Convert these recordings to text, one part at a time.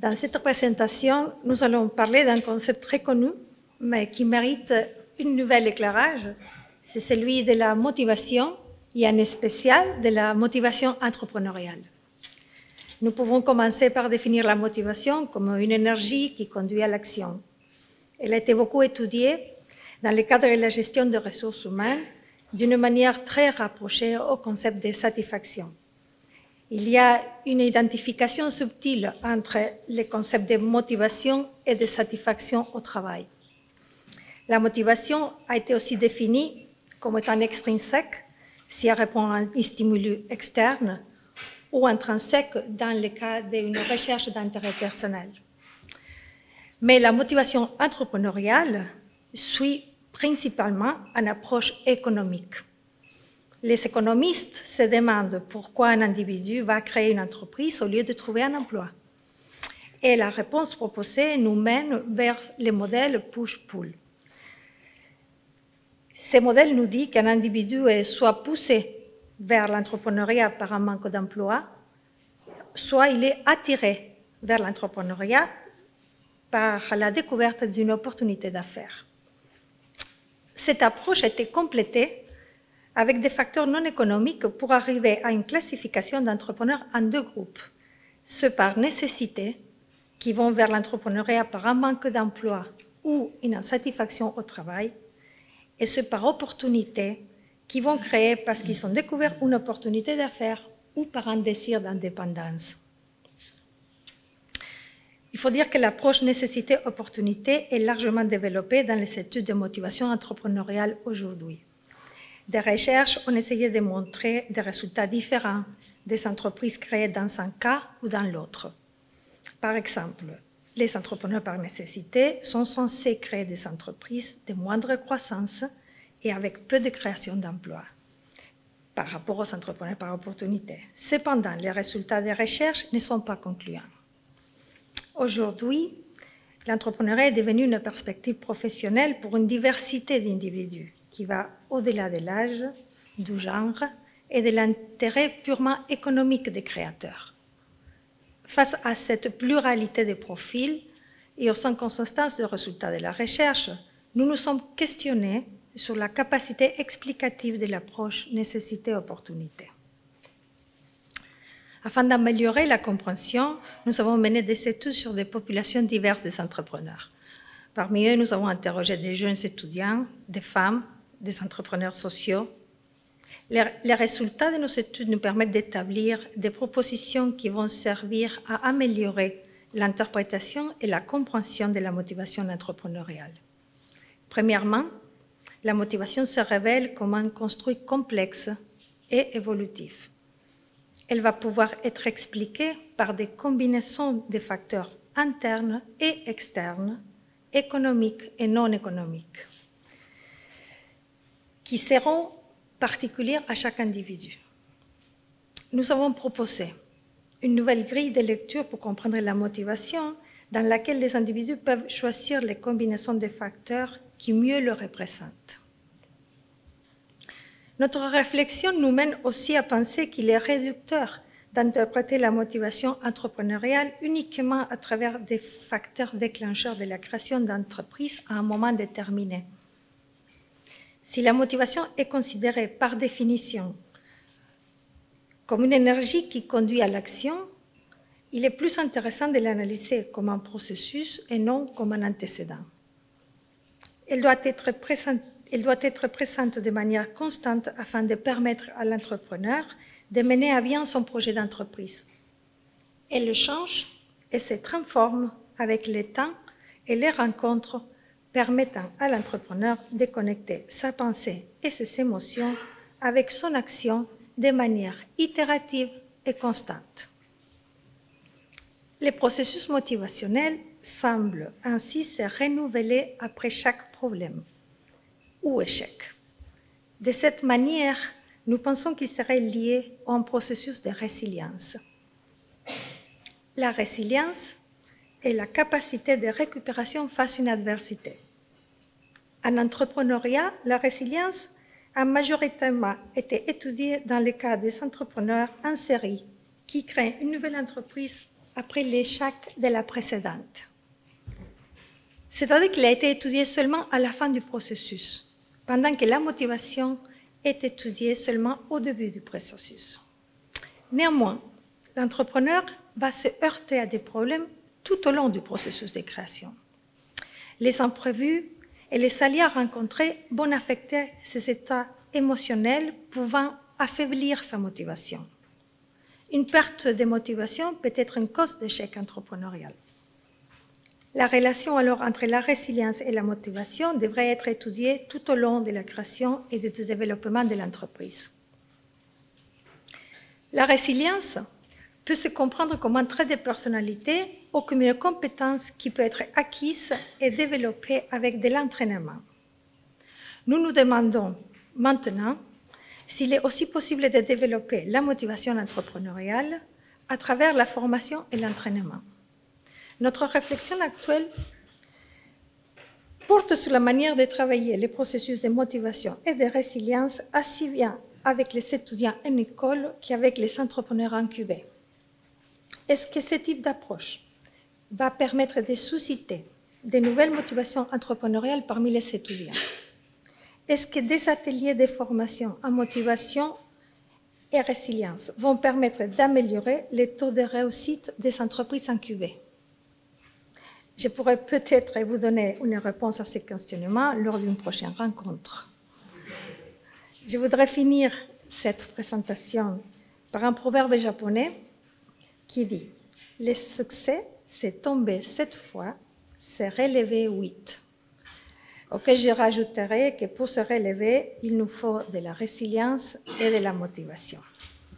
Dans cette présentation, nous allons parler d'un concept très connu, mais qui mérite un nouvel éclairage. C'est celui de la motivation et en spécial de la motivation entrepreneuriale. Nous pouvons commencer par définir la motivation comme une énergie qui conduit à l'action. Elle a été beaucoup étudiée dans le cadre de la gestion des ressources humaines d'une manière très rapprochée au concept de satisfaction. Il y a une identification subtile entre les concepts de motivation et de satisfaction au travail. La motivation a été aussi définie comme étant extrinsèque si elle répond à un stimulus externe ou intrinsèque dans le cas d'une recherche d'intérêt personnel. Mais la motivation entrepreneuriale suit principalement une approche économique. Les économistes se demandent pourquoi un individu va créer une entreprise au lieu de trouver un emploi. Et la réponse proposée nous mène vers le modèle push-pull. Ce modèle nous dit qu'un individu est soit poussé vers l'entrepreneuriat par un manque d'emploi, soit il est attiré vers l'entrepreneuriat par la découverte d'une opportunité d'affaires. Cette approche a été complétée avec des facteurs non économiques pour arriver à une classification d'entrepreneurs en deux groupes. Ceux par nécessité, qui vont vers l'entrepreneuriat par un manque d'emploi ou une insatisfaction au travail, et ceux par opportunité, qui vont créer parce qu'ils ont découvert une opportunité d'affaires ou par un désir d'indépendance. Il faut dire que l'approche nécessité-opportunité est largement développée dans les études de motivation entrepreneuriale aujourd'hui. Des recherches ont essayé de montrer des résultats différents des entreprises créées dans un cas ou dans l'autre. Par exemple, les entrepreneurs par nécessité sont censés créer des entreprises de moindre croissance et avec peu de création d'emplois par rapport aux entrepreneurs par opportunité. Cependant, les résultats des recherches ne sont pas concluants. Aujourd'hui, l'entrepreneuriat est devenu une perspective professionnelle pour une diversité d'individus qui va au-delà de l'âge, du genre et de l'intérêt purement économique des créateurs. Face à cette pluralité de profils et aux inconsistances de résultats de la recherche, nous nous sommes questionnés sur la capacité explicative de l'approche nécessité-opportunité. Afin d'améliorer la compréhension, nous avons mené des études sur des populations diverses d'entrepreneurs. Parmi eux, nous avons interrogé des jeunes étudiants, des femmes, des entrepreneurs sociaux. Les, résultats de nos études nous permettent d'établir des propositions qui vont servir à améliorer l'interprétation et la compréhension de la motivation entrepreneuriale. Premièrement, la motivation se révèle comme un construit complexe et évolutif. Elle va pouvoir être expliquée par des combinaisons de facteurs internes et externes, économiques et non économiques, qui seront particulières à chaque individu. Nous avons proposé une nouvelle grille de lecture pour comprendre la motivation dans laquelle les individus peuvent choisir les combinaisons de facteurs qui mieux le représentent. Notre réflexion nous mène aussi à penser qu'il est réducteur d'interpréter la motivation entrepreneuriale uniquement à travers des facteurs déclencheurs de la création d'entreprises à un moment déterminé. Si la motivation est considérée par définition comme une énergie qui conduit à l'action, il est plus intéressant de l'analyser comme un processus et non comme un antécédent. Elle doit être présente, de manière constante afin de permettre à l'entrepreneur de mener à bien son projet d'entreprise. Elle change et se transforme avec le temps et les rencontres permettant à l'entrepreneur de connecter sa pensée et ses émotions avec son action de manière itérative et constante. Les processus motivationnels semblent ainsi se renouveler après chaque problème ou échec. De cette manière, nous pensons qu'il serait lié à un processus de résilience. La résilience est la capacité de récupération face à une adversité. En entrepreneuriat, la résilience a majoritairement été étudiée dans le cas des entrepreneurs en série qui créent une nouvelle entreprise après l'échec de la précédente. C'est-à-dire qu'il a été étudié seulement à la fin du processus, pendant que la motivation est étudiée seulement au début du processus. Néanmoins, l'entrepreneur va se heurter à des problèmes tout au long du processus de création. Les imprévus et les aléas rencontrés vont affecter ses états émotionnels, pouvant affaiblir sa motivation. Une perte de motivation peut être une cause d'échec entrepreneurial. La relation alors entre la résilience et la motivation devrait être étudiée tout au long de la création et du développement de l'entreprise. La résilience peut se comprendre comme un trait de personnalité comme une compétence qui peut être acquise et développée avec de l'entraînement. Nous nous demandons maintenant s'il est aussi possible de développer la motivation entrepreneuriale à travers la formation et l'entraînement. Notre réflexion actuelle porte sur la manière de travailler les processus de motivation et de résilience aussi bien avec les étudiants en école qu'avec les entrepreneurs incubés. Est-ce que ce type d'approche va permettre de susciter de nouvelles motivations entrepreneuriales parmi les étudiants Est-ce que des ateliers de formation en motivation et résilience vont permettre d'améliorer les taux de réussite des entreprises incubées? Je pourrais peut-être vous donner une réponse à ces questionnements lors d'une prochaine rencontre. Je voudrais finir cette présentation par un proverbe japonais qui dit Le succès, c'est tomber sept fois, c'est relever huit. Auquel je rajouterai que pour se relever, il nous faut de la résilience et de la motivation.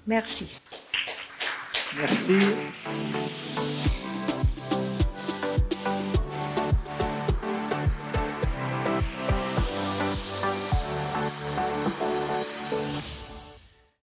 Merci. Merci.